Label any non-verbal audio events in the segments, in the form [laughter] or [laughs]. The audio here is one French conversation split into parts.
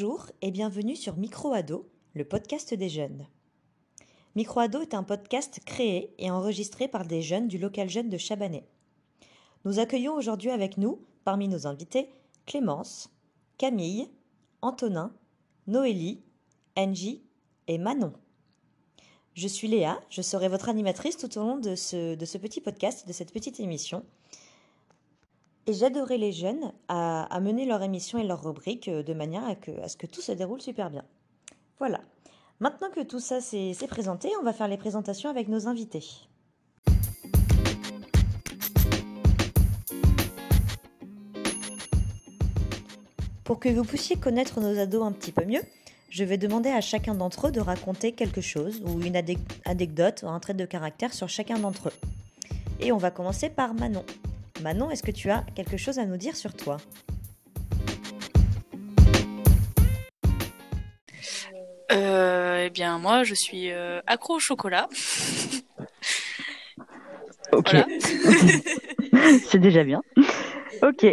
Bonjour et bienvenue sur Microado, le podcast des jeunes. Microado est un podcast créé et enregistré par des jeunes du local jeune de Chabanais. Nous accueillons aujourd'hui avec nous, parmi nos invités, Clémence, Camille, Antonin, Noélie, Angie et Manon. Je suis Léa, je serai votre animatrice tout au long de ce, de ce petit podcast, de cette petite émission. Et j'adorais les jeunes à, mener leur émission et leur rubrique euh, de manière à, à ce que tout se déroule super bien. Voilà. Maintenant que tout ça s'est présenté, on va faire les présentations avec nos invités. Pour que vous puissiez connaître nos ados un petit peu mieux, je vais demander à chacun d'entre eux de raconter quelque chose ou une anecdote ou un trait de caractère sur chacun d'entre eux. Et on va commencer par Manon. Manon, est-ce que tu as quelque chose à nous dire sur toi? Euh, Eh bien, moi, je suis euh, accro au chocolat. [laughs] ok. [laughs] C'est déjà bien. Ok.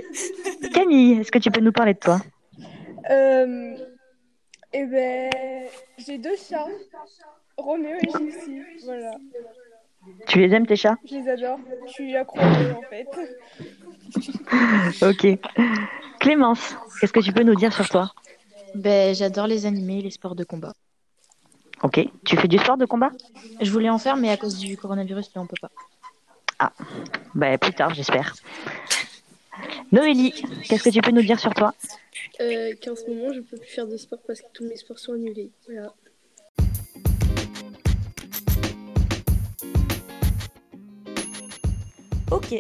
Camille, est-ce que tu peux nous parler de toi? Euh, Eh ben, j'ai deux chats, Roméo et Jessie. Voilà. Tu les aimes tes chats? Je les adore. Je suis accro en fait. ok. Clémence, qu'est-ce que tu peux nous dire sur toi? Ben, J'adore les animés et les sports de combat. Ok. Tu fais du sport de combat? Je voulais en faire, mais à cause du coronavirus, on peut pas. Ah, ben, plus tard, j'espère. Noélie, qu'est-ce que tu peux nous dire sur toi? Euh, Qu'en ce moment, je peux plus faire de sport parce que tous mes sports sont annulés. Voilà. Ok.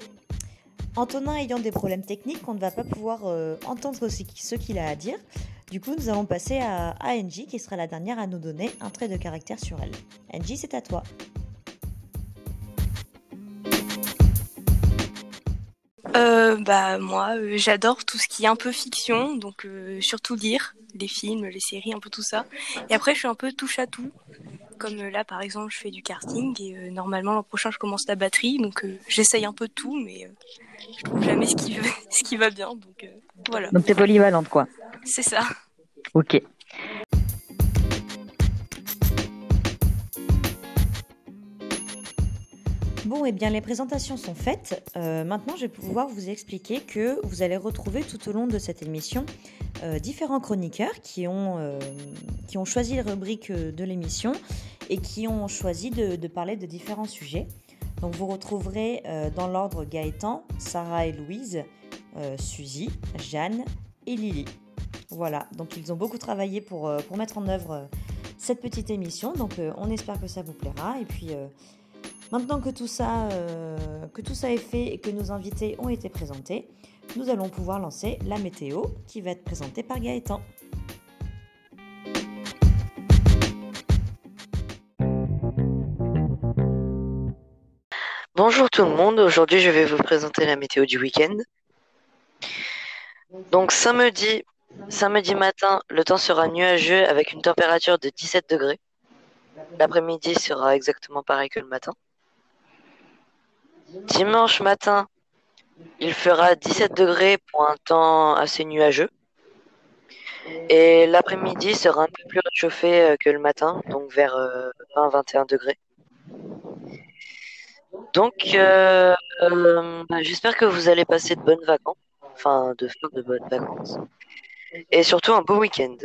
Antonin ayant des problèmes techniques, on ne va pas pouvoir euh, entendre ce qu'il a à dire. Du coup, nous allons passer à, Angie, qui sera la dernière à nous donner un trait de caractère sur elle. Angie, c'est à toi. Euh, bah moi, euh, j'adore tout ce qui est un peu fiction, donc surtout lire les films, les séries, un peu tout ça. Et après, je suis un peu touche à tout. Comme euh, là, par exemple, je fais du karting et euh, normalement l'an prochain je commence la batterie, donc euh, j'essaye un peu de tout, mais je trouve jamais ce qui, [laughs] ce qui va bien, donc voilà. Donc t'es polyvalente, quoi. C'est ça. Ok. Bon, et eh bien les présentations sont faites. maintenant, je vais pouvoir vous expliquer que vous allez retrouver tout au long de cette émission euh, différents chroniqueurs qui ont, euh, qui ont choisi les rubriques euh, de l'émission et qui ont choisi de, parler de différents sujets. Donc vous retrouverez dans l'ordre Gaëtan, Sarah et Louise, Suzy, Jeanne et Lily. Voilà, donc ils ont beaucoup travaillé pour, pour mettre en œuvre cette petite émission. Donc on espère que ça vous plaira. Et puis maintenant que tout, ça, que tout ça est fait et que nos invités ont été présentés, nous allons pouvoir lancer la météo qui va être présentée par Gaëtan. Bonjour tout le monde, aujourd'hui je vais vous présenter la météo du week-end. Donc samedi, samedi matin, le temps sera nuageux avec une température de 17 degrés. L'après-midi sera exactement pareil que le matin. Dimanche matin, il fera 17 degrés pour un temps assez nuageux. Et l'après-midi sera un peu plus réchauffé euh, que le matin, donc vers 20-21 euh, degrés. Donc, euh, j'espère que vous allez passer de bonnes vacances, enfin de faire de bonnes vacances, et surtout un beau week-end.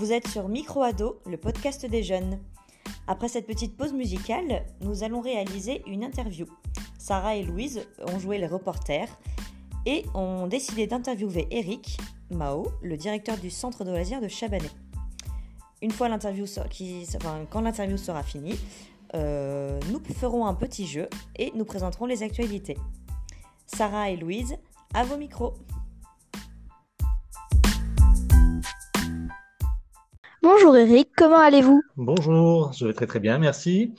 Vous êtes sur Microado, le podcast des jeunes. Après cette petite pause musicale, nous allons réaliser une interview. Sarah et Louise ont joué les reporters et ont décidé d'interviewer Eric Mao, le directeur du centre de loisirs de Chabanais. Une fois l'interview quand l'interview sera finie, euh, nous ferons un petit jeu et nous présenterons les actualités. Sarah et Louise, à vos micros. Bonjour Eric, comment allez-vous? Bonjour, je vais très très bien, merci.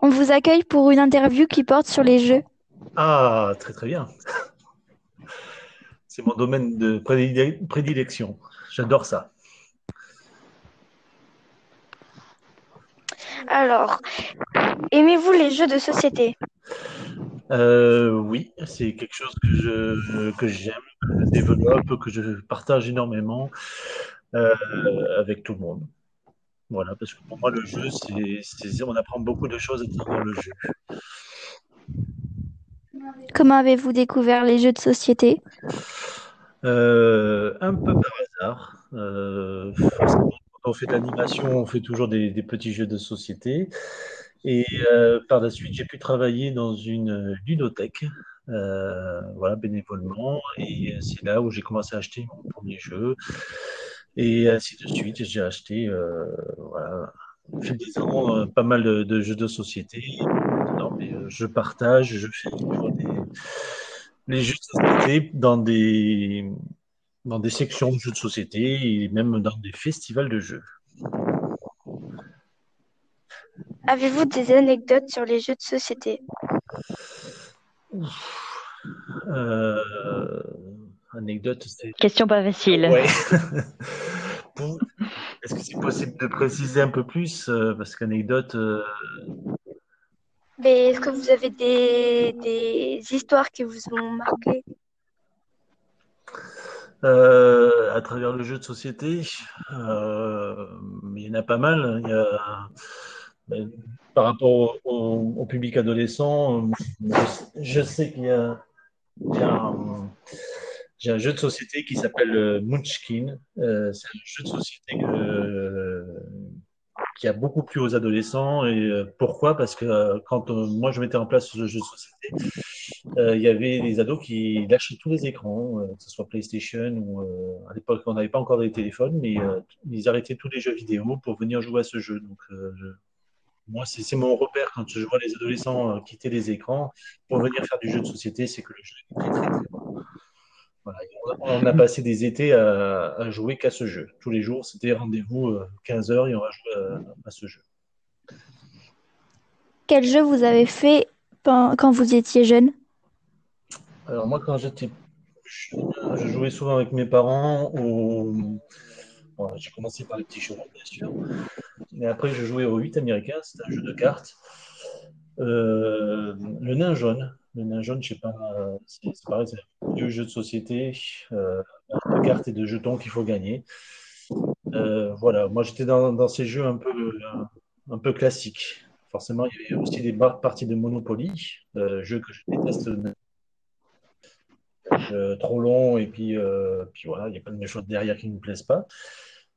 On vous accueille pour une interview qui porte sur les jeux. Ah, très très bien. C'est mon domaine de prédilection. J'adore ça. Alors, aimez-vous les jeux de société? Euh, oui, c'est quelque chose que j'aime, que je développe, que je partage énormément avec tout le monde. Voilà, parce que pour moi, le jeu, c'est, on apprend beaucoup de choses à travers le jeu. Comment avez-vous découvert les jeux de société? Euh, un peu par hasard. Euh, forcément, quand on fait de l'animation, on fait toujours des, des petits jeux de société. Et euh, par la suite, j'ai pu travailler dans une ludothèque, euh, voilà, bénévolement. Et c'est là où j'ai commencé à acheter mon premier jeu. Et ainsi de suite, j'ai acheté, euh, voilà, au fil des ans, euh, pas mal de, de jeux de société. Non, mais euh, je partage, je fais toujours des, les jeux de société dans des, dans des sections de jeux de société et même dans des festivals de jeux. Avez-vous des anecdotes sur les jeux de société? Euh, anecdote, c'est. Question pas facile. Ouais. [laughs] Est-ce que c'est possible de préciser un peu plus? euh, Parce qu'anecdote, euh, Mais est-ce que vous avez des, des histoires qui vous ont marqué? Euh, à travers le jeu de société, euh, il y en a pas mal. Il y a, ben, par rapport au, au- au public adolescent, je, je sais qu'il y a, il y a un, j'ai un jeu de société qui s'appelle euh, Munchkin. Euh, c'est un jeu de société que, qui a beaucoup plu aux adolescents. Et euh, pourquoi? Parce que euh, quand euh, moi je mettais en place ce jeu de société, euh, il y avait des ados qui lâchaient tous les écrans, euh, que ce soit PlayStation ou euh, à l'époque on n'avait pas encore des téléphones, mais euh, ils arrêtaient tous les jeux vidéo pour venir jouer à ce jeu. Donc euh, moi c'est mon repère quand je vois les adolescents euh, quitter les écrans pour venir faire du jeu de société, c'est que le jeu est très très très bon. Voilà, on a passé des étés à, à jouer qu'à ce jeu. Tous les jours, c'était rendez-vous euh, 15 heures et on va jouer à, à ce jeu. Quel jeu vous avez fait quand vous étiez jeune? Alors moi, quand j'étais jeune, je jouais souvent avec mes parents au... bon, j'ai commencé par les petits chevaux, bien sûr. Mais après, je jouais au 8 américain, c'est un jeu de cartes. Euh, le nain jaune. Le nain jaune, je sais pas, euh, c'est pareil, c'est un vieux jeu de société, euh, de cartes et de jetons qu'il faut gagner. Euh, voilà, moi j'étais dans, ces jeux un peu, euh, un peu classiques. Forcément, il y avait aussi des parties de Monopoly, euh, jeu que je déteste euh, trop long et puis, euh, puis voilà, il y a plein de choses derrière qui ne me plaisent pas.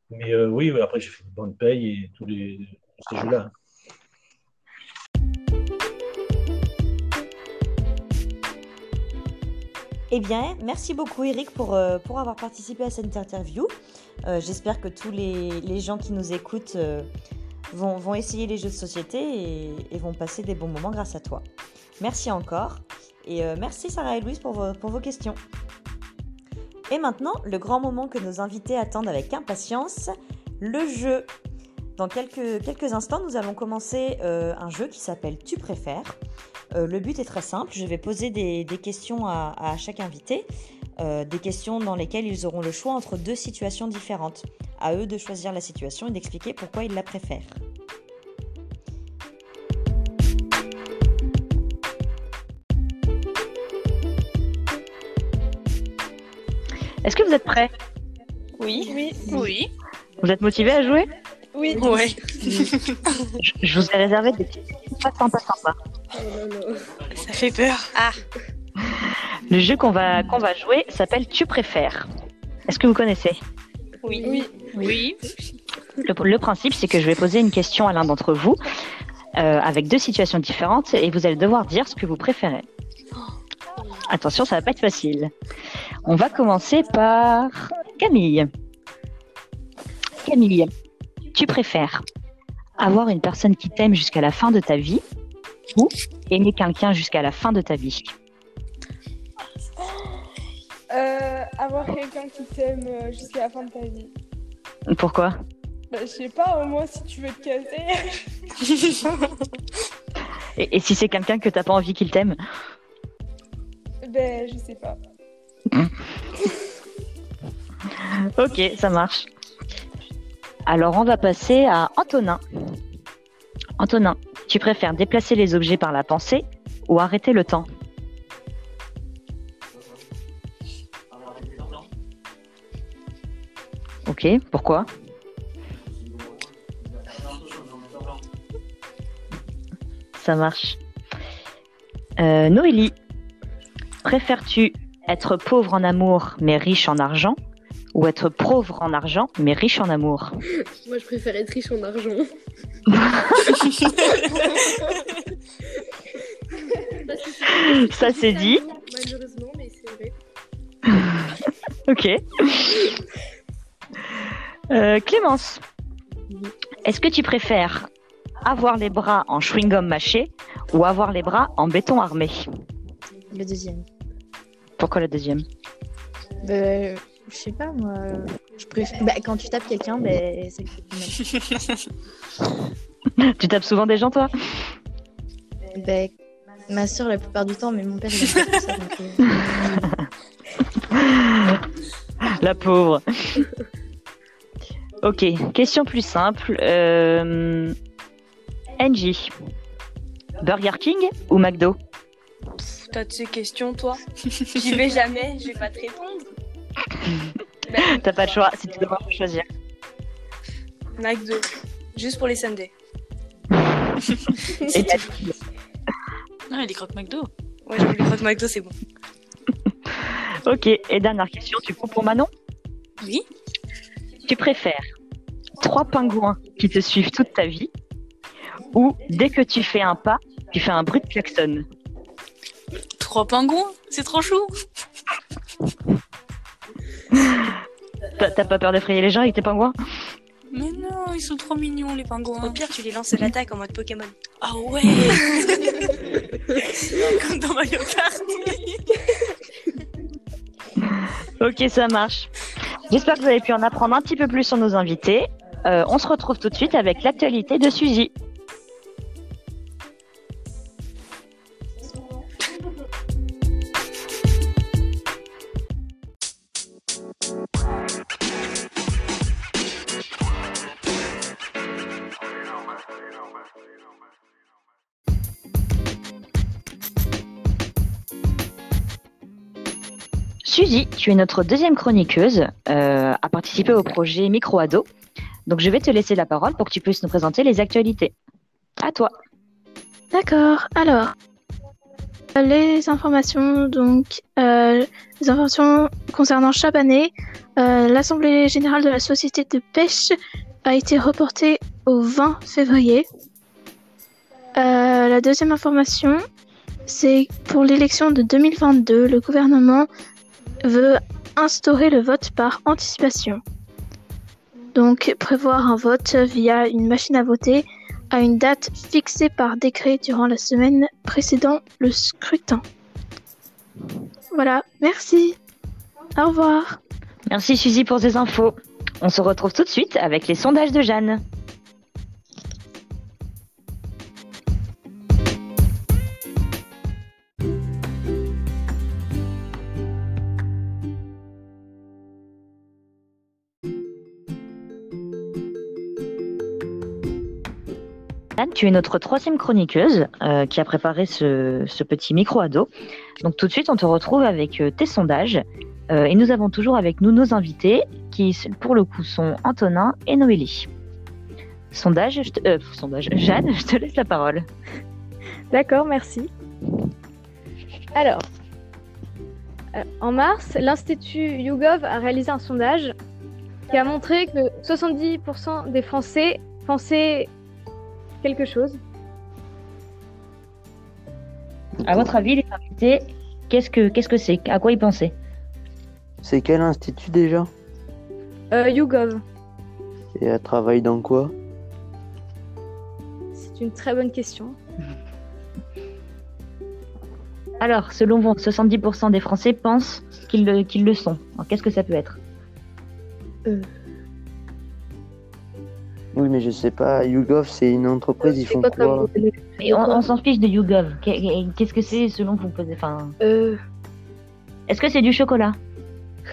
Mais euh, oui, après j'ai fait de bonnes payes et tous les tous ces jeux-là. Eh bien, merci beaucoup Eric pour, euh, pour avoir participé à cette interview. Euh, J'espère que tous les, les gens qui nous écoutent euh, vont, vont essayer les jeux de société et, vont passer des bons moments grâce à toi. Merci encore. Et merci Sarah et Louise pour vos, pour vos questions. Et maintenant, le grand moment que nos invités attendent avec impatience, le jeu. Dans quelques, quelques instants, nous allons commencer un jeu qui s'appelle Tu préfères. Euh, le but est très simple, je vais poser des, des questions à, à chaque invité, euh, des questions dans lesquelles ils auront le choix entre deux situations différentes. À eux de choisir la situation et d'expliquer pourquoi ils la préfèrent. Est-ce que vous êtes prêts? Oui. Oui. Oui. Vous êtes motivés à jouer? Oui. Ouais. je, je vous ai réservé des petites pas sympas sympas. Oh. Ça fait peur. Ah. Le jeu qu'on va, qu'on va jouer s'appelle Tu préfères. Est-ce que vous connaissez? Oui. Oui. Oui. le, le principe, c'est que je vais poser une question à l'un d'entre vous euh, avec deux situations différentes et vous allez devoir dire ce que vous préférez. Attention, ça va pas être facile. On va commencer par Camille. Camille, tu préfères avoir une personne qui t'aime jusqu'à la fin de ta vie ou aimer quelqu'un jusqu'à la fin de ta vie? Euh, avoir quelqu'un qui t'aime euh, jusqu'à la fin de ta vie. Pourquoi? Bah, je sais pas, au moins si tu veux te casser. [laughs] et, et si c'est quelqu'un que t'as pas envie qu'il t'aime? Ben, je sais pas. [laughs] Ok, ça marche. Alors on va passer à Antonin. Antonin, tu préfères déplacer les objets par la pensée ou arrêter le temps? Ok, pourquoi? Ça marche. Euh, Noélie, préfères-tu être pauvre en amour mais riche en argent ou être pauvre en argent mais riche en amour [laughs] Moi, je préfère être riche en argent. [laughs] Ça, c'est dit. Malheureusement, mais c'est vrai. [laughs] Ok. Euh, Clémence, est-ce que tu préfères avoir les bras en chewing-gum mâché ou avoir les bras en béton armé? Le deuxième. Pourquoi le deuxième? Bah, je sais pas, moi. Je préfère... bah, quand tu tapes quelqu'un, bah, c'est le [laughs] Tu tapes souvent des gens, toi? Bah, Ma soeur, la plupart du temps, mais mon père, il aime pas ça. Donc, euh, [laughs] La pauvre. ok, question plus simple. Euh... Angie, Burger King ou McDo? T'as de ces questions, toi J'y vais jamais, je vais pas te répondre. [laughs] T'as pas le choix, si tu dois choisir. McDo, juste pour les Sundays. Et Non, il est croque McDo. Ouais, je voulais croire que McDo, c'est bon. [laughs] Ok, et dernière question, tu coup pour Manon? Oui. Tu préfères trois pingouins qui te suivent toute ta vie ou dès que tu fais un pas, tu fais un bruit de klaxon? Trois pingouins, c'est trop chou. T'as pas peur d'effrayer les gens avec tes pingouins Mais non, ils sont trop mignons les pingouins. Au pire, tu les lances à l'attaque en mode Pokémon. Ah ouais [laughs] Comme dans Mario Kart. Ok, ça marche. J'espère que vous avez pu en apprendre un petit peu plus sur nos invités. Euh, on se retrouve tout de suite avec l'actualité de Suzy. Tu es notre deuxième chroniqueuse euh, à participer au projet Micro Ado. Donc je vais te laisser la parole pour que tu puisses nous présenter les actualités. À toi. D'accord. Alors, les informations, donc, euh, les informations concernant Chabanais, euh, l'Assemblée générale de la Société de pêche a été reportée au 20 février. Euh, la deuxième information, c'est pour l'élection de 2022, le gouvernement veut instaurer le vote par anticipation. Donc prévoir un vote via une machine à voter à une date fixée par décret durant la semaine précédant le scrutin. Voilà, merci. Au revoir. Merci Suzy pour ces infos. On se retrouve tout de suite avec les sondages de Jeanne. Anne, tu es notre troisième chroniqueuse euh, qui a préparé ce, ce petit micro-ado. Donc tout de suite, on te retrouve avec euh, tes sondages. Euh, et nous avons toujours avec nous nos invités qui, pour le coup, sont Antonin et Noélie. Sondage, je te- sondage. [laughs] Jeanne, je te laisse la parole. D'accord, merci. Alors, en mars, l'Institut YouGov a réalisé un sondage qui a montré que 70% des Français pensaient quelque chose. À votre avis, les invités, qu'est-ce que qu'est-ce que c'est? À quoi ils pensaient? C'est quel institut déjà? Euh, YouGov, Et elle travaille dans quoi? C'est une très bonne question. [laughs] Alors, selon vous, 70% des Français pensent qu'ils le, qu'ils le sont. Alors, Qu'est-ce que ça peut être? Oui, mais je sais pas. YouGov, c'est une entreprise, ils font quoi on, on s'en fiche de YouGov. Qu'est- Qu'est-ce que c'est selon vous posez- enfin, Euh, Est-ce que c'est du chocolat?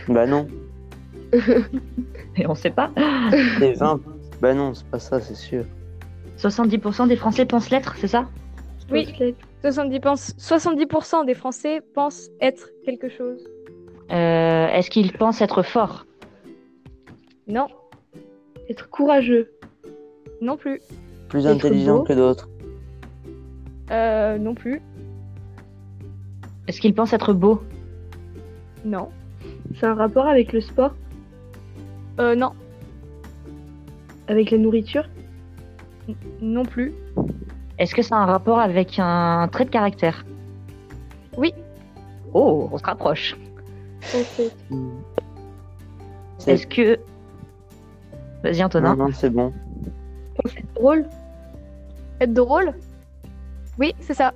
Bah non. [laughs] Et on sait pas. [laughs] Des vins Bah non, c'est pas ça, c'est sûr. 70% des Français pensent l'être, c'est ça? Oui, 70%, pense- 70% des Français pensent être quelque chose. Euh, Est-ce qu'ils pensent être forts? Non, Être courageux. Non plus. Plus intelligent beau. que d'autres. Euh, non plus. Est-ce qu'ils pensent être beaux Non. C'est un rapport avec le sport, Euh, non. avec la nourriture? Non plus. Est-ce que ça a un rapport avec un trait de caractère? Oui. Oh, on se rapproche. Ok. C'est- Est-ce que... Vas-y Antonin. Non, non, c'est bon. Drôle. Être drôle? Oui, c'est ça.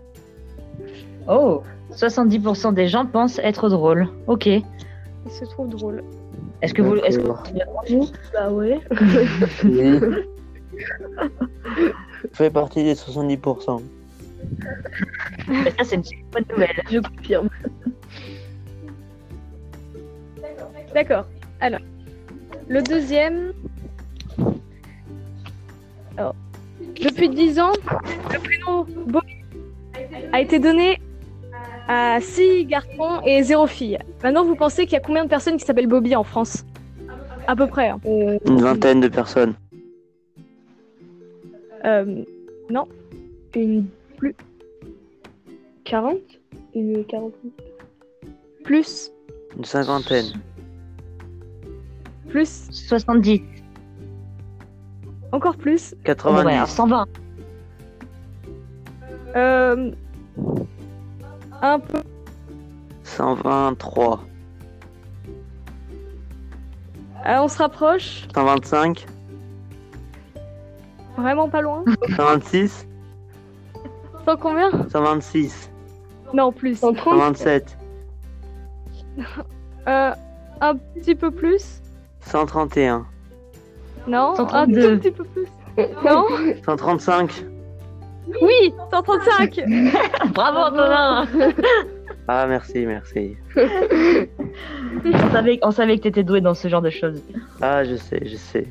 Oh 70% des gens pensent être drôles. Ok. Est-ce Il se trouve drôle. que vous... Est-ce que vous... Bah ouais. Oui. fait partie des 70%. Ça, c'est une super bonne nouvelle. Je confirme. D'accord. Alors, le deuxième. Alors, depuis 10 ans, le prénom Bobby a été donné à 6 garçons et 0 filles. Maintenant, vous pensez qu'il y a combien de personnes qui s'appellent Bobby en France? À peu près. hein. Euh, Une vingtaine de personnes. Euh, non. une plus. 40 Une 40 Plus? Une cinquantaine. Plus? 70. Encore plus. Bon, 90. ouais, alors 120. Euh, un peu. 123. Euh, on se rapproche. 125. Vraiment pas loin. 126. Sans combien? 126. Non, plus. 127. Euh, un petit peu plus. 131. Non, 132. un tout petit peu plus. Non 135. Oui, 135 [laughs] Bravo Antonin [laughs] Ah, merci, merci. on savait, on savait que t'étais doué dans ce genre de choses. Ah, je sais, je sais.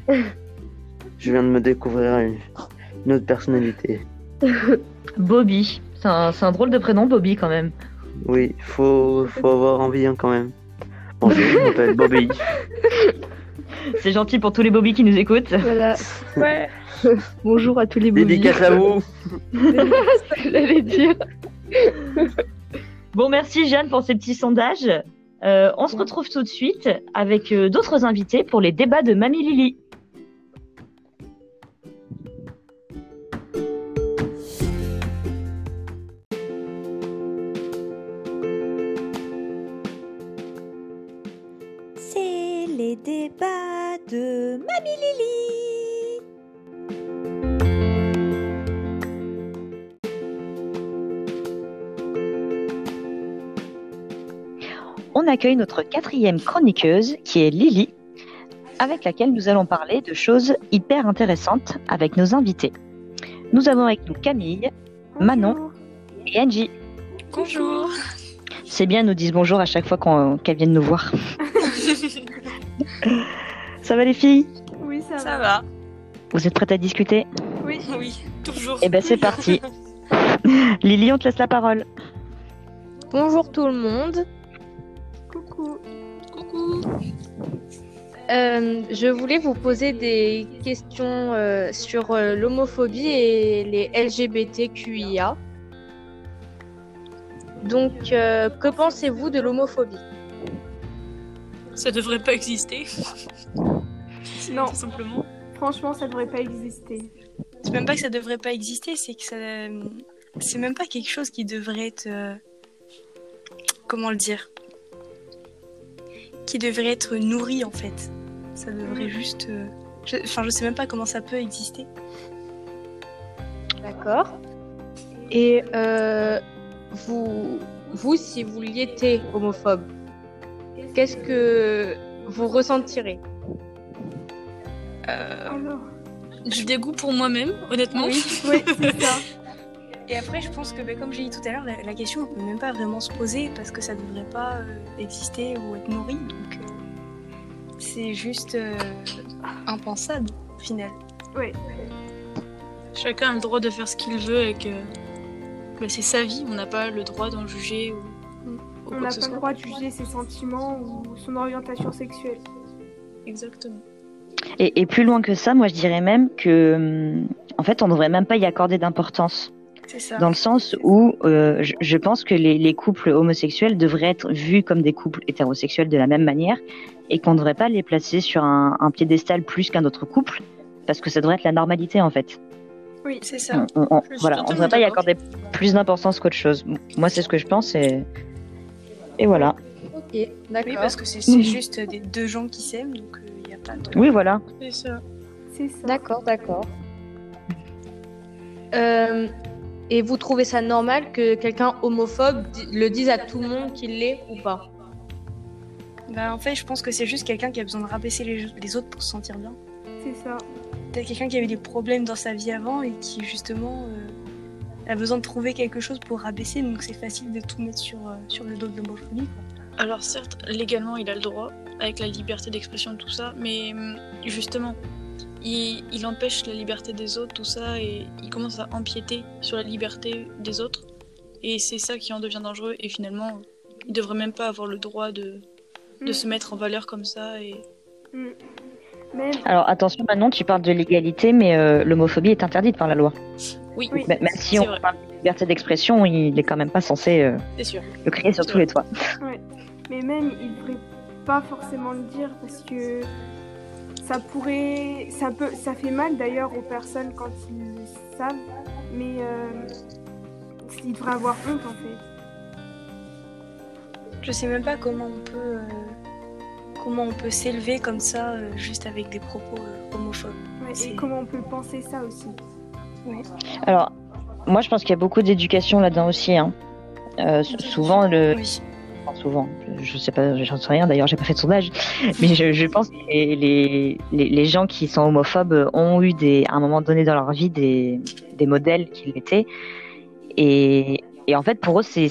Je viens de me découvrir une, une autre personnalité. Bobby. C'est un, c'est un drôle de prénom, Bobby, quand même. Oui, faut, faut avoir envie hein, quand même. Bonjour, je m'appelle Bobby. [laughs] C'est gentil pour tous les Bobby qui nous écoutent. Voilà. Ouais, [laughs] Bonjour à tous les bobbies. Dédicace à vous. j'allais dire. Bon, merci Jeanne pour ces petits sondages. Euh, on se retrouve tout de suite avec euh, d'autres invités pour les débats de Mamie Lily. Les débats de Mamie Lily. On accueille notre quatrième chroniqueuse qui est Lily, avec laquelle nous allons parler de choses hyper intéressantes avec nos invités. Nous avons avec nous Camille, Manon et Angie. Bonjour. C'est bien, nous disent bonjour à chaque fois qu'elles viennent nous voir. [laughs] Ça va les filles? Oui, ça, Ça va. Vous êtes prêtes à discuter? Oui, oui, toujours. Eh ben c'est parti. [laughs] Lily, on te laisse la parole. Bonjour tout le monde. Coucou. Coucou. Euh, je voulais vous poser des questions euh, sur euh, l'homophobie et les LGBTQIA. Donc, euh, que pensez-vous de l'homophobie? Ça devrait pas exister. [laughs] Non, Tout simplement. franchement, ça devrait pas exister. C'est même pas que ça devrait pas exister, c'est que ça. C'est même pas quelque chose qui devrait être. euh, Comment le dire? Qui devrait être nourri en fait. Ça devrait juste. euh, je- Enfin, je sais même pas comment ça peut exister. D'accord. Et euh, vous, vous, si vous l'étiez homophobe, qu'est-ce que vous ressentirez Euh, du dégoût pour moi-même, honnêtement. Oui, oui, c'est ça. [laughs] Et après, je pense que, bah, comme j'ai dit tout à l'heure, la, la question ne peut même pas vraiment se poser parce que ça devrait pas euh, exister ou être nourri. Donc, euh, c'est juste euh, impensable, au final. Oui. Chacun a le droit de faire ce qu'il veut et que bah, c'est sa vie, on n'a pas le droit d'en juger ou On n'a pas le droit de juger ses sentiments ou son orientation sexuelle. Exactement. Et, et plus loin que ça, moi je dirais même que, hum, en fait, on devrait même pas y accorder d'importance. C'est ça. Dans le sens où euh, je, je pense que les, les couples homosexuels devraient être vus comme des couples hétérosexuels de la même manière et qu'on ne devrait pas les placer sur un, un piédestal plus qu'un autre couple parce que ça devrait être la normalité en fait. Oui, c'est ça. On, voilà, on ne devrait pas y accorder plus d'importance qu'autre chose. Moi, c'est ce que je pense et, et voilà. Ok, d'accord. Oui, parce que c'est c'est juste des deux gens qui s'aiment, donc il n'y a pas de. Oui, voilà. C'est ça. C'est ça. D'accord, d'accord. Euh, et vous trouvez ça normal que quelqu'un homophobe le dise à tout le monde qu'il l'est ou pas? Bah, en fait, je pense que c'est juste quelqu'un qui a besoin de rabaisser les, les autres pour se sentir bien. C'est ça. Peut-être quelqu'un qui avait des problèmes dans sa vie avant et qui, justement, euh, a besoin de trouver quelque chose pour rabaisser, donc c'est facile de tout mettre sur, euh, sur le dos de l'homophobie. Alors certes, légalement, il a le droit, avec la liberté d'expression, tout ça, mais hum, justement, il, il empêche la liberté des autres, tout ça, et il commence à empiéter sur la liberté des autres. Et c'est ça qui en devient dangereux, et finalement, il devrait même pas avoir le droit de, de Mm. se mettre en valeur comme ça. Et... Mm. Alors attention, maintenant tu parles de l'égalité, mais euh, l'homophobie est interdite par la loi. Oui, même si on vrai. parle de liberté d'expression, il est quand même pas censé euh, sûr. le crier sur tous les toits. ouais. Mais même, il devrait pas forcément le dire parce que ça pourrait, ça peut, ça fait mal d'ailleurs aux personnes quand ils le savent, mais euh, ils devraient avoir honte en fait. Je sais même pas comment on peut, euh, comment on peut s'élever comme ça, euh, juste avec des propos euh, homophobes. Ouais, et comment on peut penser ça aussi. Ouais. Alors, moi je pense qu'il y a beaucoup d'éducation là-dedans aussi. hein. Euh, sou- souvent, le... Oui. enfin, souvent, je sais pas, j'en sais rien d'ailleurs, j'ai pas fait de sondage, mais je, je pense que les, les, les- gens qui sont homophobes ont eu des, à un moment donné dans leur vie des, des modèles qui l'étaient. Et, et en fait, pour eux, c'est-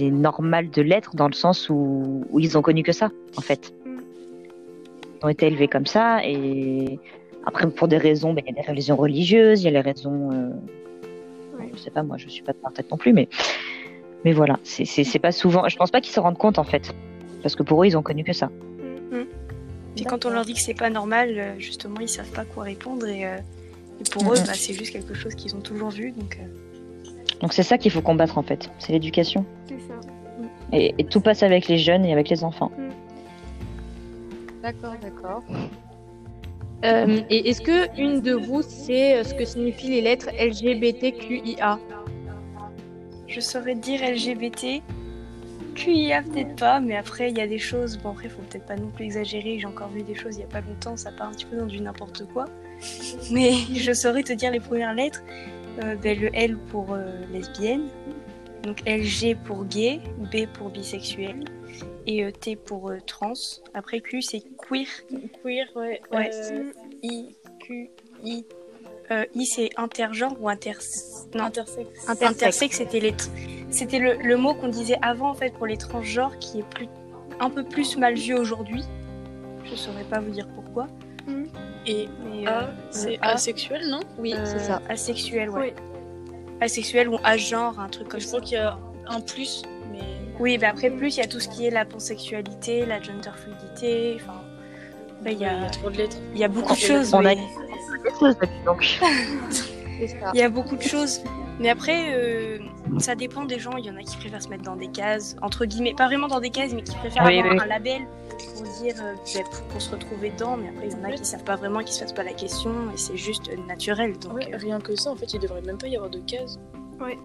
normal de l'être dans le sens où, où ils ont connu que ça, en fait. Ils ont été élevés comme ça et après, pour des raisons, ben, il y a des raisons religieuses, il y a les raisons. euh, Je sais pas, moi, je suis pas de tête non plus, mais, mais voilà, c'est- pas souvent. Je pense pas qu'ils se rendent compte, en fait. Parce que pour eux, ils ont connu que ça. Puis quand on leur dit que c'est pas normal, euh, justement, ils savent pas quoi répondre et, euh, et pour eux, Mhm. bah, c'est juste quelque chose qu'ils ont toujours vu. Donc, euh, Donc c'est ça qu'il faut combattre, en fait. C'est l'éducation. C'est ça. Et, et tout passe avec les jeunes et avec les enfants. D'accord, d'accord. Euh, et est-ce que une de vous sait euh, ce que signifient les lettres LGBTQIA je saurais dire LGBT. QIA peut-être pas, mais après il y a des choses, bon après faut peut-être pas non plus exagérer, j'ai encore vu des choses il y a pas longtemps, ça part un petit peu dans du n'importe quoi. Mais je saurais te dire les premières lettres. Euh, ben, le L pour lesbienne, donc LG pour gay, B pour bisexuel et euh, T pour euh, trans. Après Q c'est queer. Queer, ouais. Ouais. euh, I, Q, I. Euh, I c'est intergenre ou inter... non. Intersexe. Intersexe, c'était les... c'était le, le mot qu'on disait avant en fait pour les transgenres qui est plus un peu plus mal vu aujourd'hui. Je saurais pas vous dire pourquoi. Et A, euh, c'est A, asexuel, non? Oui, euh, c'est ça. Asexuel, ouais. Asexuel ou agenre, un truc comme Je ça. crois qu'il y a un plus. Oui, mais après plus il y a tout ce qui est la pansexualité, la gender fluidité, enfin. après, il y, a... Il y a trop de lettres. il y a beaucoup de choses. On a donc. [laughs] Il y a beaucoup de choses. Mais après, euh, ça dépend des gens. Il y en a qui préfèrent se mettre dans des cases, entre guillemets, pas vraiment dans des cases, mais qui préfèrent Oui, avoir oui. un label pour dire, euh, pour, pour se retrouver dedans. Mais après, il y en a qui savent pas vraiment, qui se fassent pas la question, et c'est juste euh, naturel. Donc, Ouais, euh, rien que ça, en fait, il devrait même pas y avoir de cases. Ouais.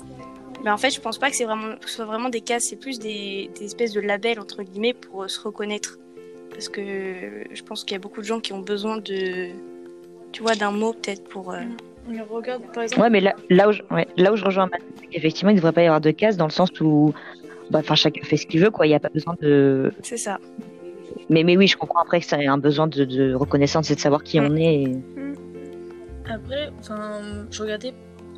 Mais en fait, je pense pas que c'est vraiment, que ce soit vraiment des cases. C'est plus des, des espèces de labels entre guillemets pour euh, se reconnaître. Parce que euh, je pense qu'il y a beaucoup de gens qui ont besoin de, tu vois, d'un mot peut-être pour. euh, Mais regarde, par exemple. Ouais, mais là, là, où, je, ouais, là où je rejoins Matt, c'est qu'effectivement, il ne devrait pas y avoir de cases dans le sens où bah, enfin, chacun fait ce qu'il veut, quoi. Il n'y a pas besoin de. C'est ça. Mais, mais oui, je comprends après que c'est un besoin de, de reconnaissance et de savoir qui on est. et- Après, enfin, je regardais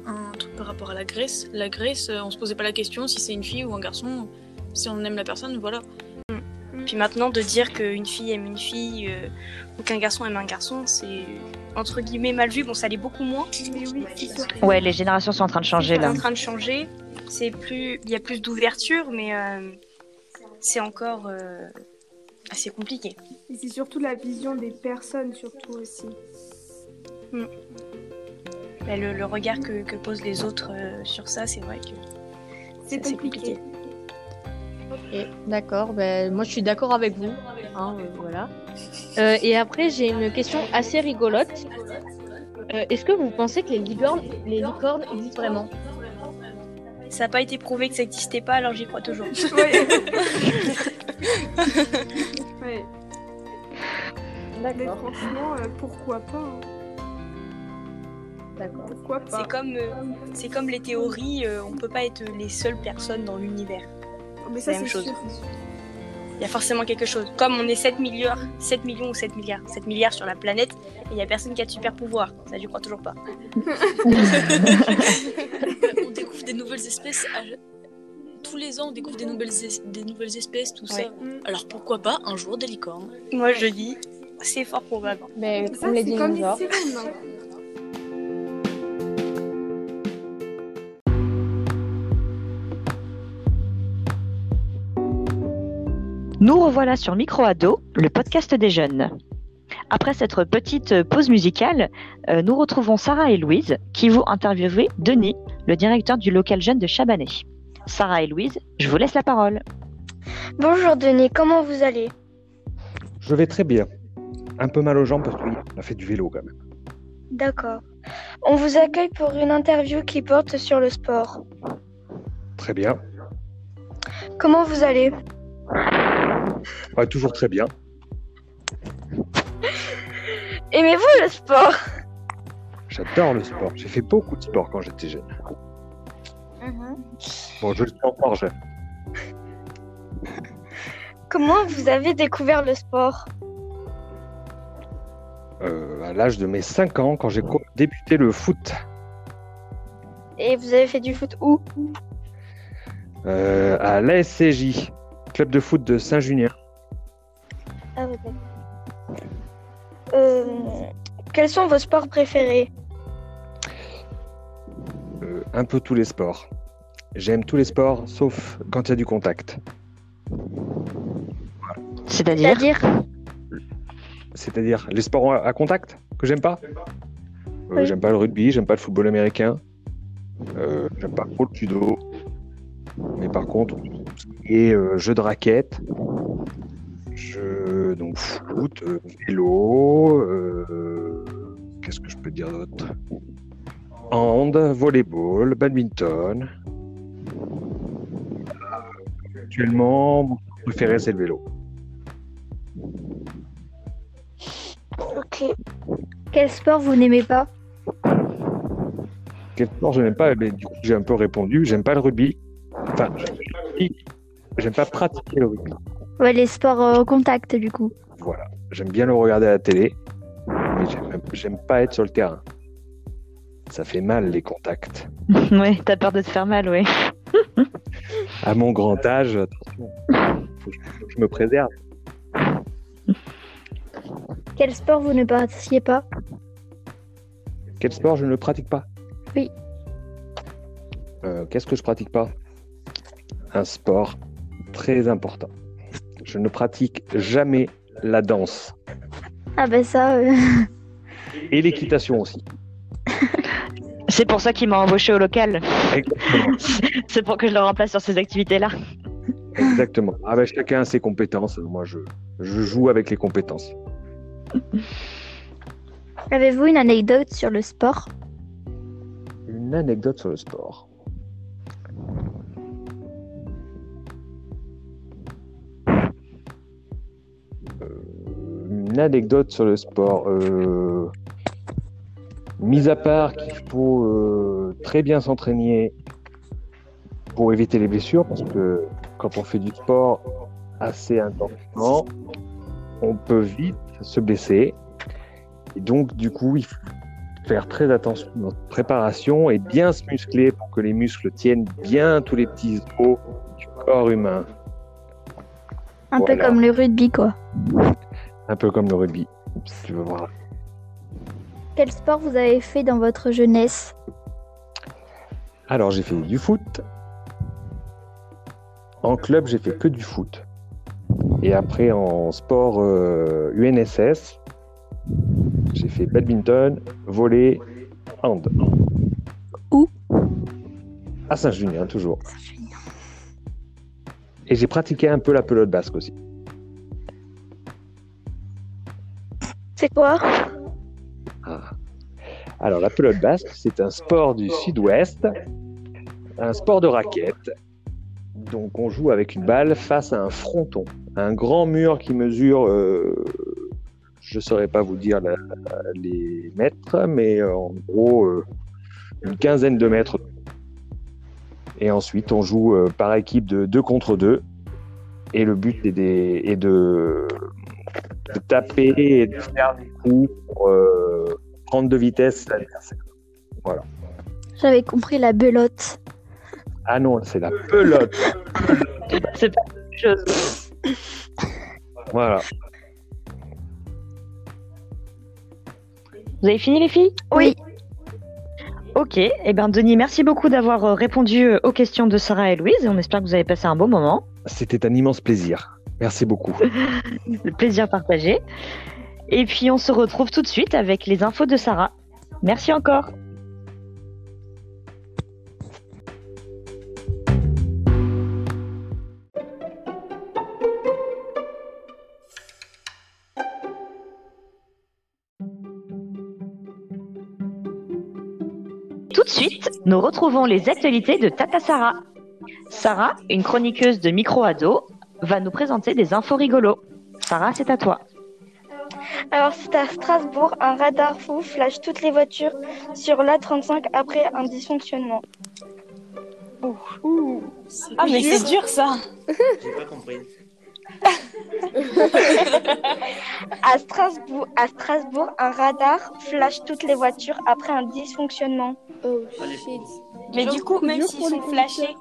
un truc par rapport à la Grèce. La Grèce, euh, on se posait pas la question si c'est une fille ou un garçon. Si on aime la personne, voilà. Puis maintenant, de dire qu'une fille aime une fille euh, ou qu'un garçon aime un garçon, c'est entre guillemets mal vu. Bon, ça l'est beaucoup moins. Mais oui. Ouais, les générations sont en train de changer C'est là. en train de changer. C'est plus, il y a plus d'ouverture, mais euh, c'est encore euh, assez compliqué. Et c'est surtout la vision des personnes, surtout aussi. Mais le, le regard que, que posent les autres euh, sur ça, c'est vrai que C'est compliqué. Ok, d'accord. Ben, moi, je suis d'accord avec vous. hein, euh, voilà. Euh, et après, j'ai une question assez rigolote. Euh, Est-ce que vous pensez que les licornes, les licornes existent vraiment? Ça n'a pas été prouvé que ça n'existait pas, alors j'y crois toujours. [laughs] Ouais. [laughs] Mais D'accord. franchement, euh, pourquoi pas hein. D'accord. Pourquoi pas C'est comme, euh, c'est comme les théories, euh, on peut pas être les seules personnes dans l'univers. Mais ça, c'est chose. sûr. Il y a forcément quelque chose. Comme on est 7 milliards, 7 millions ou 7 milliards, 7 milliards sur la planète, et il y a personne qui a de super pouvoir. Ça, j'y crois toujours pas. [laughs] on découvre des nouvelles espèces. à- Tous les ans, on découvre des nouvelles, es- des nouvelles espèces, tout Ouais. ça. Alors pourquoi pas un jour des licornes? Moi, je dis, c'est fort probable. Mais Ça, comme les c'est comme les dinosaures. sirènes. Nous revoilà sur Micro Ado, le podcast des jeunes. Après cette petite pause musicale, euh, nous retrouvons Sarah et Louise qui vont interviewer Denis, le directeur du local jeune de Chabanais. Sarah et Louise, je vous laisse la parole. Bonjour Denis, comment vous allez? Je vais très bien. Un peu mal aux jambes parce qu'on a fait du vélo quand même. D'accord. On vous accueille pour une interview qui porte sur le sport. Très bien. Comment vous allez? Ouais, toujours très bien. Aimez-vous le sport? J'adore le sport. J'ai fait beaucoup de sport quand j'étais jeune. Bon, je le suis encore jeune. Comment vous avez découvert le sport? Euh, à l'âge de mes 5 ans, quand j'ai débuté le foot, Et vous avez fait du foot où? Euh, à l'ASCJ, club de foot de Saint-Junien. Ah. Euh, quels sont vos sports préférés? Euh, un peu tous les sports. J'aime tous les sports sauf quand il y a du contact. C'est-à-dire? C'est-à-dire? Les sports à à contact que j'aime pas? Euh, Oui. J'aime pas le rugby, j'aime pas le football américain, euh, j'aime pas trop le judo. Mais par contre, est euh, jeu de raquette, je donc foot, euh, vélo, euh, qu'est-ce que je peux dire d'autre? Hand, volleyball, badminton. Actuellement, mon préféré c'est le vélo. Ok. Quel sport vous n'aimez pas? Quel sport je n'aime pas? Eh ben, Du coup, j'ai un peu répondu. J'aime pas le rugby. Enfin, j'aime pas le rugby. J'aime pas pratiquer le rugby. Ouais, les sports euh, au contact, du coup. Voilà. J'aime bien le regarder à la télé, mais j'aime- pas être sur le terrain. Ça fait mal les contacts. [laughs] ouais, t'as peur de te faire mal, ouais. [laughs] À mon grand âge, attention, faut que je me préserve. Quel sport vous ne pratiquiez pas? Quel sport je ne pratique pas? Oui. Euh, Qu'est-ce que je pratique pas? Un sport très important. Je ne pratique jamais la danse Ah bah ça... euh, et l'équitation aussi. [laughs] C'est pour ça qu'il m'a embauché au local. Exactement. [laughs] C'est pour que je le remplace sur ces activités-là. Exactement. Ah ben, chacun a ses compétences. Moi, je, je joue avec les compétences. Avez-vous une anecdote sur le sport? Une anecdote sur le sport. Une anecdote sur le sport. Euh, mis à part qu'il faut euh, très bien s'entraîner pour éviter les blessures, parce que quand on fait du sport assez intensément, on peut vite se blesser. Et donc, du coup, il faut faire très attention à notre préparation et bien se muscler pour que les muscles tiennent bien tous les petits os du corps humain. Un peu comme le rugby, quoi. Un peu comme le rugby, si tu veux voir. Quel sport vous avez fait dans votre jeunesse? Alors, j'ai fait du foot. En club, j'ai fait que du foot. Et après, en sport euh, UNSS, j'ai fait badminton, volley, hand. Où? À Saint-Junien, toujours. Et j'ai pratiqué un peu la pelote basque aussi. Ah. Alors, la pelote basque, c'est un sport du sud-ouest, un sport de raquette. Donc, on joue avec une balle face à un fronton, un grand mur qui mesure, euh, je ne saurais pas vous dire les mètres, mais euh, en gros, euh, une quinzaine de mètres. Et ensuite, on joue par équipe de 2 contre 2. Et le but est de, de taper et de faire des coups pour euh, prendre de vitesse l'adversaire. Voilà. J'avais compris la belote. Ah non, c'est la pelote. [laughs] C'est pas la même chose. Voilà. Vous avez fini les filles? Oui. Ok, et ben Denis, merci beaucoup d'avoir euh, répondu euh, aux questions de Sarah et Louise. Et on espère que vous avez passé un bon moment. C'était un immense plaisir. Merci beaucoup. [laughs] Le plaisir partagé. Et puis on se retrouve tout de suite avec les infos de Sarah. Merci encore. Tout de suite, nous retrouvons les actualités de Tata Sarah. Sarah, une chroniqueuse de micro-ado, va nous présenter des infos rigolos. Sarah, c'est à toi. Alors, c'est à Strasbourg, un radar fou flash toutes les voitures sur l'A35 après un dysfonctionnement. Ah, mais c'est dur ça J'ai pas compris. [laughs] À Strasbourg, à Strasbourg, un radar flash toutes les voitures après un dysfonctionnement. Oh shit. Mais du coup, même s'ils sont flashés,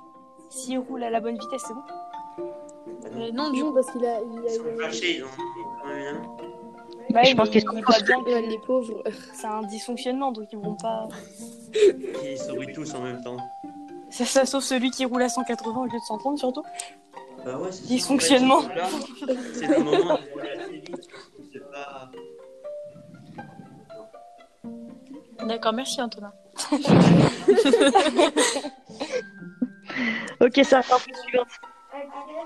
s'ils roulent à la bonne vitesse, c'est bon Euh, non, du Non, coup. parce qu'il a. Il a, il a- Flashé, ils ont quand même une- Bah, Je pense qu'ils sont ils voient bien que les pauvres. [laughs] c'est un dysfonctionnement, donc ils vont pas. Ils sourient tous en même temps. C'est ça, sauf celui qui roule à 180 au lieu de 130 surtout. Bah ouais, c'est Dysfonctionnement. C'est le moment de rouler assez vite. C'est pas. D'accord, merci Antonin. [laughs] [laughs] Ok, Sarah, info suivante.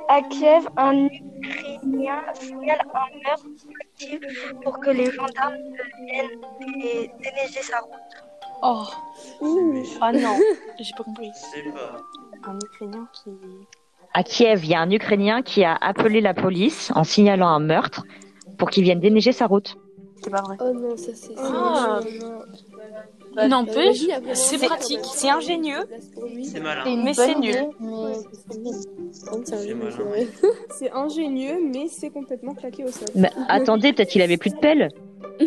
À Kiev, un Ukrainien signale un meurtre pour que les gendarmes viennent dé- déneiger sa route. Oh, ah non, [laughs] j'ai pas compris. C'est pas. Un Ukrainien qui. À Kiev, il y a un Ukrainien qui a appelé la police en signalant un meurtre pour qu'il vienne déneiger sa route. C'est pas vrai. Oh non, ça c'est. Ah. Bah, N'empêche, après, c'est pratique. C'est ingénieux. C'est malin. Mais c'est nul. C'est c'est ingénieux, malin. c'est vrai. [laughs] C'est ingénieux, mais c'est complètement claqué au sol. Mais attendez, peut-être qu'il avait plus de pelle. [laughs]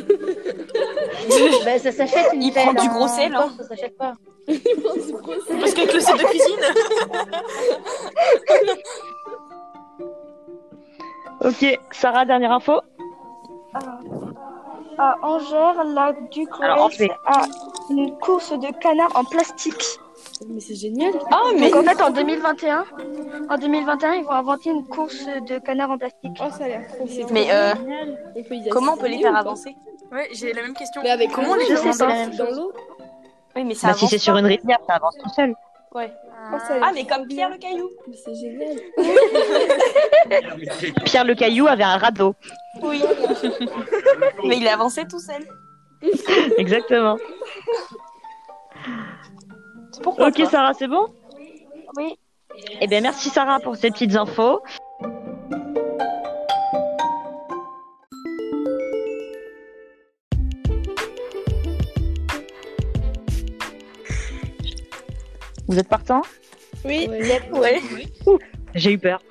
bah, ça s'achète une Il prend pelle, du hein. gros sel, hein. Ça s'achète pas. [laughs] Parce qu'avec le set de cuisine. Ok, Sarah, dernière info. À Angers, la Duc Alors, en fait- a une course de canards en plastique. Mais c'est génial. Ah, mais. Donc en fait, en 2021, en 2021, ils vont inventer une course de canards en plastique. Oh, ça a l'air trop bien. Mais euh, On peut y comment on peut les faire avancer Ouais, j'ai la même question. Mais avec Comment le les avancent même dans l'eau. Oui, mais ça Bah, si avance c'est sur une rivière, ça avance tout seul. Ouais. Oh, Ah, mais comme Pierre le caillou. Mais c'est génial. [laughs] Pierre le Caillou avait un radeau. Oui. [laughs] mais il a avancé tout seul. Exactement. Pourquoi Ok. Sarah, c'est bon? Oui. Eh bien, merci Sarah pour ces petites infos. Vous êtes partant Oui. Ouais. Ouais. J'ai eu peur.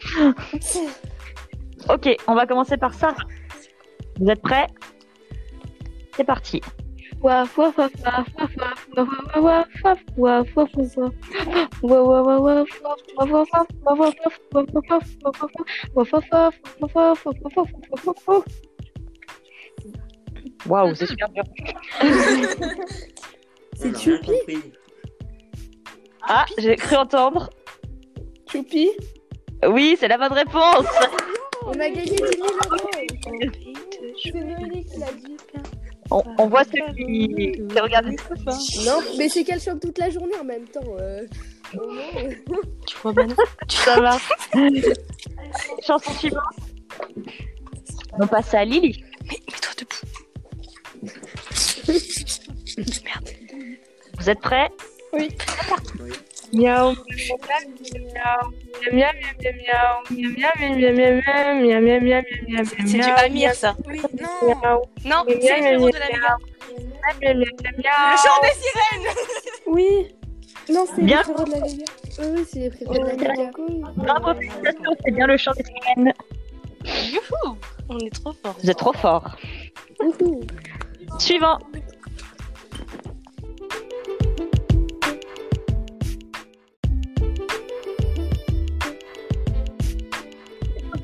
ok, on va commencer par Sarah. Vous êtes prêts C'est parti. Waf waf waf waf waf waf waf waf waf waf waf waf waf Ah, j'ai cru entendre. Choupi Oui, c'est la bonne réponse. On a gagné 10 000 euros C'est Noélie qui l'a dit. On, voit ceux qui, qui regardent. Non, mais c'est qu'elle chante toute la journée en même temps. euh. Tu vois, Manon Ça va. Chanson suivante. On passe à Lily. Mais mets-toi debout. [laughs] Vous êtes prêts? Oui. Miaou, C'est du Amir ça. Oui, non. Non, c'est le numéro de. Le chant des sirènes. Oui. Non, c'est. Oui, c'est le frérot de c'est bien le chant des sirènes. On est trop fort. Vous êtes trop fort. Suivant.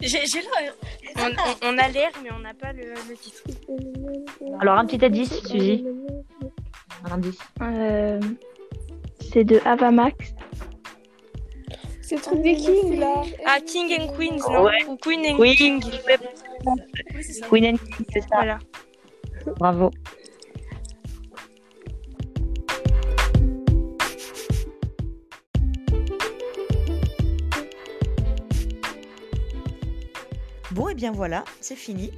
J'ai j'ai l'air. On, on- on a l'air, mais on n'a pas le, le titre. Alors, un petit indice, Suzy. Un indice. Euh, C'est de Avamax. C'est le truc des Kings, là. Ah, King and Queens, non Ouais. Ou Queen and Oui, King. Queen and King, c'est ça. Voilà. Bravo. Bien voilà, c'est fini.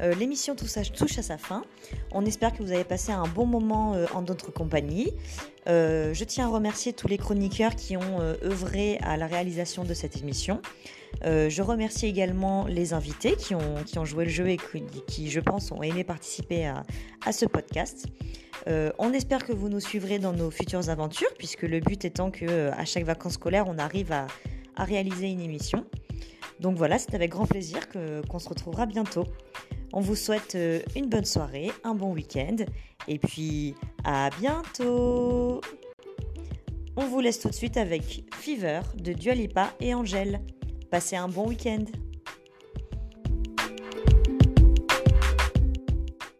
Euh, L'émission touche à sa fin. On espère que vous avez passé un bon moment euh, en notre compagnie. Euh, je tiens à remercier tous les chroniqueurs qui ont œuvré à la réalisation de cette émission. Je remercie également les invités qui ont, joué le jeu et qui, je pense, ont aimé participer à, ce podcast. On espère que vous nous suivrez dans nos futures aventures, puisque le but étant que à chaque vacances scolaires, on arrive à réaliser une émission. Donc voilà, c'est avec grand plaisir que- qu'on se retrouvera bientôt. On vous souhaite euh, une bonne soirée, un bon week-end, et puis à bientôt On vous laisse tout de suite avec Fever de Dua Lipa et Angèle. Passez un bon week-end